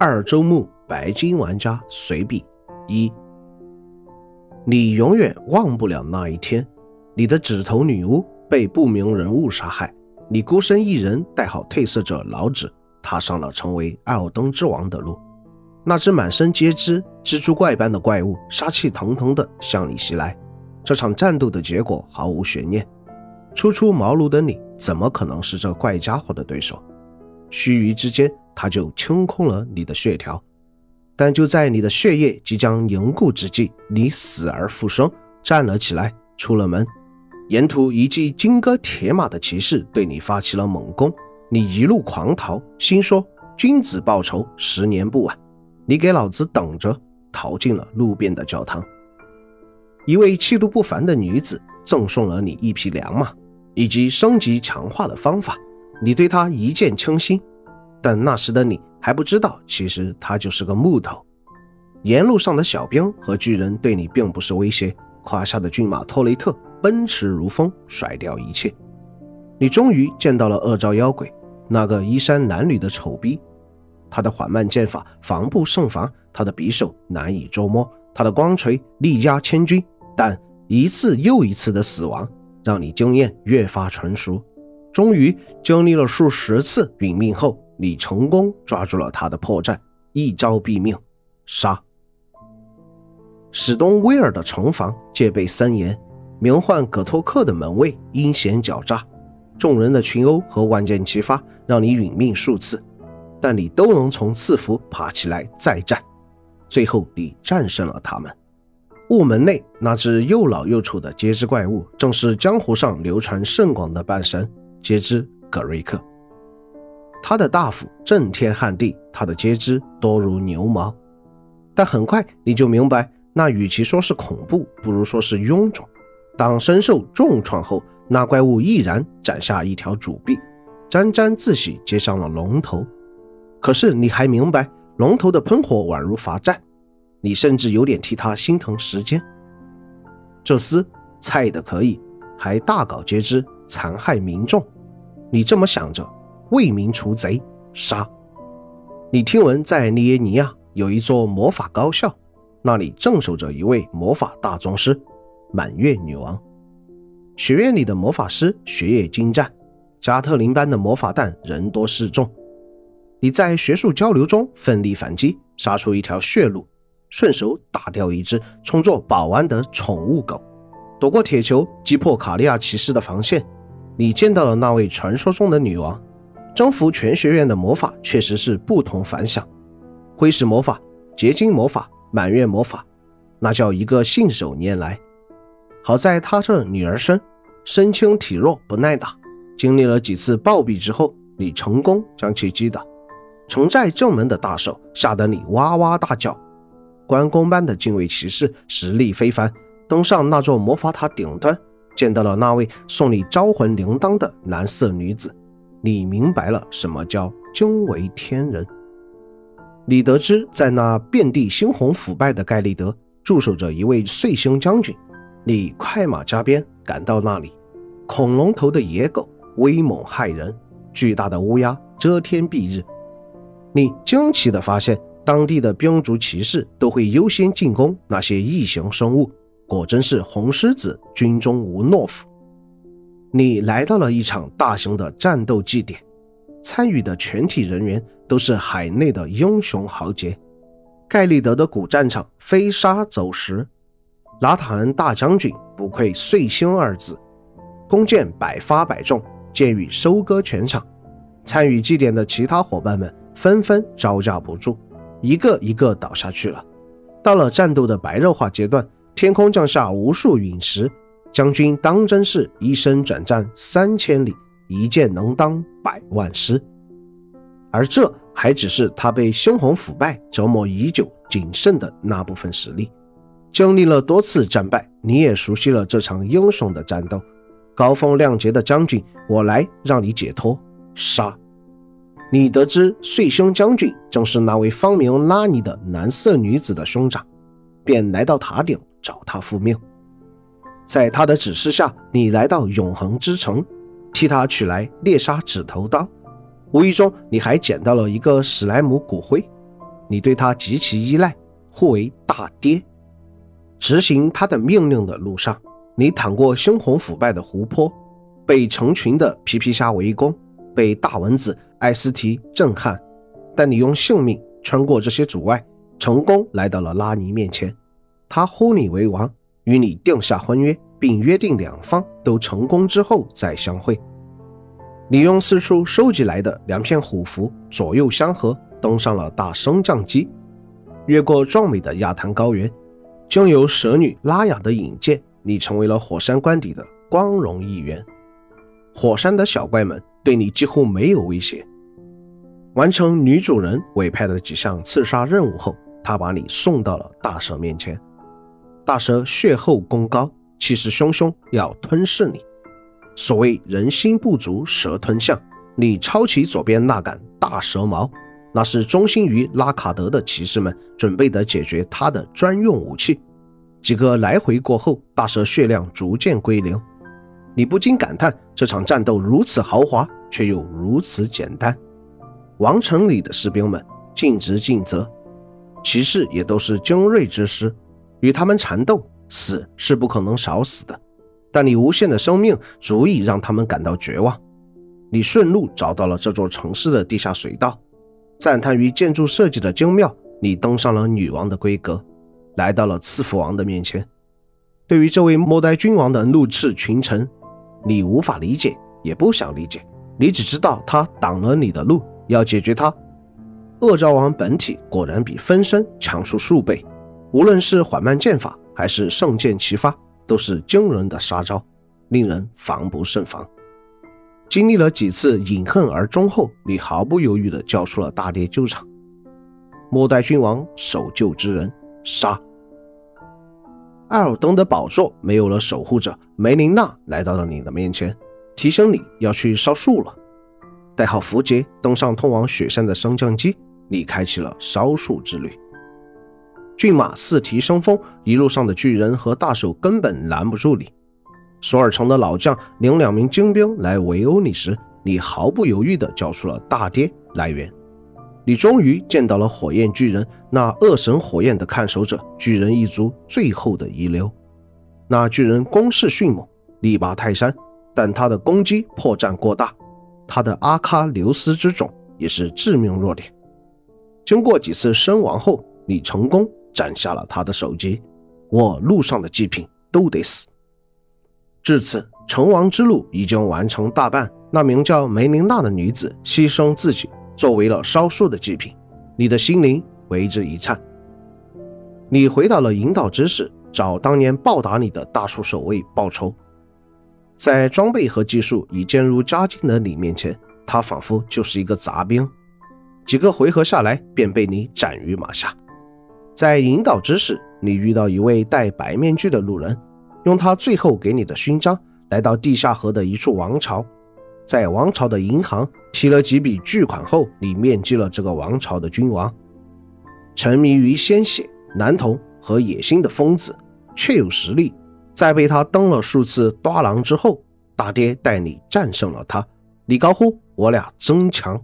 二周目白金玩家随笔一，你永远忘不了那一天，你的指头女巫被不明人物杀害，你孤身一人带好褪色者老指，踏上了成为艾尔登之王的路。那只满身皆知蜘蛛怪般的怪物，杀气腾腾地向你袭来。这场战斗的结果毫无悬念，初出茅庐的你怎么可能是这怪家伙的对手？须臾之间。他就清空了你的血条，但就在你的血液即将凝固之际，你死而复生，站了起来，出了门。沿途一骑金戈铁马的骑士对你发起了猛攻，你一路狂逃，心说君子报仇，十年不晚。你给老子等着！逃进了路边的教堂。一位气度不凡的女子赠送了你一匹良马，以及升级强化的方法，你对她一见倾心。但那时的你还不知道，其实他就是个木头。沿路上的小兵和巨人对你并不是威胁，胯下的骏马托雷特奔驰如风，甩掉一切。你终于见到了恶兆妖鬼，那个衣衫褴褛的丑逼。他的缓慢剑法防不胜防，他的匕首难以捉摸，他的光锤力压千钧。但一次又一次的死亡，让你经验越发纯熟。终于经历了数十次殒命后。你成功抓住了他的破绽，一招毙命，杀。史东威尔的城防戒备森严，名唤葛托克的门卫阴险狡诈，众人的群殴和万箭齐发，让你殒命数次，但你都能从赐福爬起来再战，最后你战胜了他们。雾门内那只又老又丑的截肢怪物，正是江湖上流传甚广的半神截肢葛瑞克。他的大斧震天撼地，他的截肢多如牛毛。但很快你就明白，那与其说是恐怖，不如说是臃肿。当身受重创后，那怪物毅然斩下一条主臂，沾沾自喜接上了龙头。可是你还明白，龙头的喷火宛如罚站，你甚至有点替他心疼时间。这厮菜的可以，还大搞截肢，残害民众。你这么想着。为民除贼，杀！你听闻在利耶尼亚有一座魔法高校，那里镇守着一位魔法大宗师——满月女王。学院里的魔法师学业精湛，加特林般的魔法弹人多势众。你在学术交流中奋力反击，杀出一条血路，顺手打掉一只充作保安的宠物狗，躲过铁球，击破卡利亚骑士的防线。你见到了那位传说中的女王。征服全学院的魔法确实是不同凡响，灰石魔法、结晶魔法、满月魔法，那叫一个信手拈来。好在他这女儿身身轻体弱，不耐打。经历了几次暴毙之后，你成功将其击倒。城寨正门的大手吓得你哇哇大叫。关公般的禁卫骑士实力非凡，登上那座魔法塔顶端，见到了那位送你招魂铃铛的蓝色女子。你明白了什么叫惊为天人。你得知，在那遍地猩红腐败的盖利德驻守着一位碎星将军。你快马加鞭赶到那里，恐龙头的野狗威猛骇人，巨大的乌鸦遮天蔽日。你惊奇地发现，当地的兵卒骑士都会优先进攻那些异形生物。果真是红狮子军中无懦夫。你来到了一场大型的战斗祭典，参与的全体人员都是海内的英雄豪杰。盖利德的古战场飞沙走石，拉塔恩大将军不愧“碎星”二字，弓箭百发百中，箭雨收割全场。参与祭典的其他伙伴们纷纷招架不住，一个一个倒下去了。到了战斗的白热化阶段，天空降下无数陨石。将军当真是一生转战三千里，一箭能当百万师。而这还只是他被猩红腐败折磨已久、仅剩的那部分实力。经历了多次战败，你也熟悉了这场英雄的战斗。高风亮节的将军，我来让你解脱。杀！你得知碎胸将军正是那位芳名拉尼的蓝色女子的兄长，便来到塔顶找他复命。在他的指示下，你来到永恒之城，替他取来猎杀指头刀。无意中，你还捡到了一个史莱姆骨灰。你对他极其依赖，互为大爹。执行他的命令的路上，你淌过猩红腐败的湖泊，被成群的皮皮虾围攻，被大蚊子艾斯提震撼，但你用性命穿过这些阻碍，成功来到了拉尼面前。他呼你为王，与你定下婚约，并约定两方都成功之后再相会。你用四处收集来的两片虎符左右相合，登上了大升降机，越过壮美的亚坛高原。经由蛇女拉雅的引荐，你成为了火山关底的光荣一员。火山的小怪们对你几乎没有威胁。完成女主人委派的几项刺杀任务后，他把你送到了大蛇面前。大蛇血厚功高，气势汹汹，要吞噬你。所谓人心不足蛇吞象，你抄起左边那杆大蛇矛。那是忠心于拉卡德的骑士们准备的解决他的专用武器。几个来回过后，大蛇血量逐渐归零。你不禁感叹：这场战斗如此豪华，却又如此简单。王城里的士兵们尽职尽责，骑士也都是精锐之师，与他们缠斗，死是不可能少死的。但你无限的生命足以让他们感到绝望。你顺路找到了这座城市的地下水道。赞叹于建筑设计的精妙，你登上了女王的规格，来到了赐福王的面前。对于这位末代君王的怒斥群臣，你无法理解，也不想理解。你只知道他挡了你的路，要解决他。恶昭王本体果然比分身强出数倍，无论是缓慢剑法，还是圣剑齐发，都是惊人的杀招，令人防不胜防。经历了几次饮恨而终后，你毫不犹豫地交出了大爹救场。末代君王守旧之人，杀。艾尔登的宝座没有了守护者，梅琳娜来到了你的面前，提醒你要去烧树了。带好符节，登上通往雪山的升降机，你开启了烧树之旅。骏马四蹄生风，一路上的巨人和大手根本拦不住你。索尔城的老将领两名精兵来围殴你时，你毫不犹豫地叫出了大爹来源。你终于见到了火焰巨人，那恶神火焰的看守者，巨人一族最后的遗留。那巨人攻势迅猛，力拔泰山，但他的攻击破绽过大，他的阿喀琉斯之种也是致命弱点。经过几次身亡后，你成功斩下了他的首级。我路上的祭品都得死。至此，成王之路已经完成大半。那名叫梅琳娜的女子牺牲自己，作为了烧树的祭品。你的心灵为之一颤。你回到了引导之室，找当年暴打你的大树守卫报仇。在装备和技术已渐入佳境的你面前，他仿佛就是一个杂兵。几个回合下来，便被你斩于马下。在引导之时，你遇到一位戴白面具的路人。用他最后给你的勋章，来到地下河的一处王朝，在王朝的银行提了几笔巨款后，你面基了这个王朝的君王。沉迷于鲜血、男童和野心的疯子，却有实力。在被他登了数次多狼之后，大爹带你战胜了他。你高呼：“我俩争强！”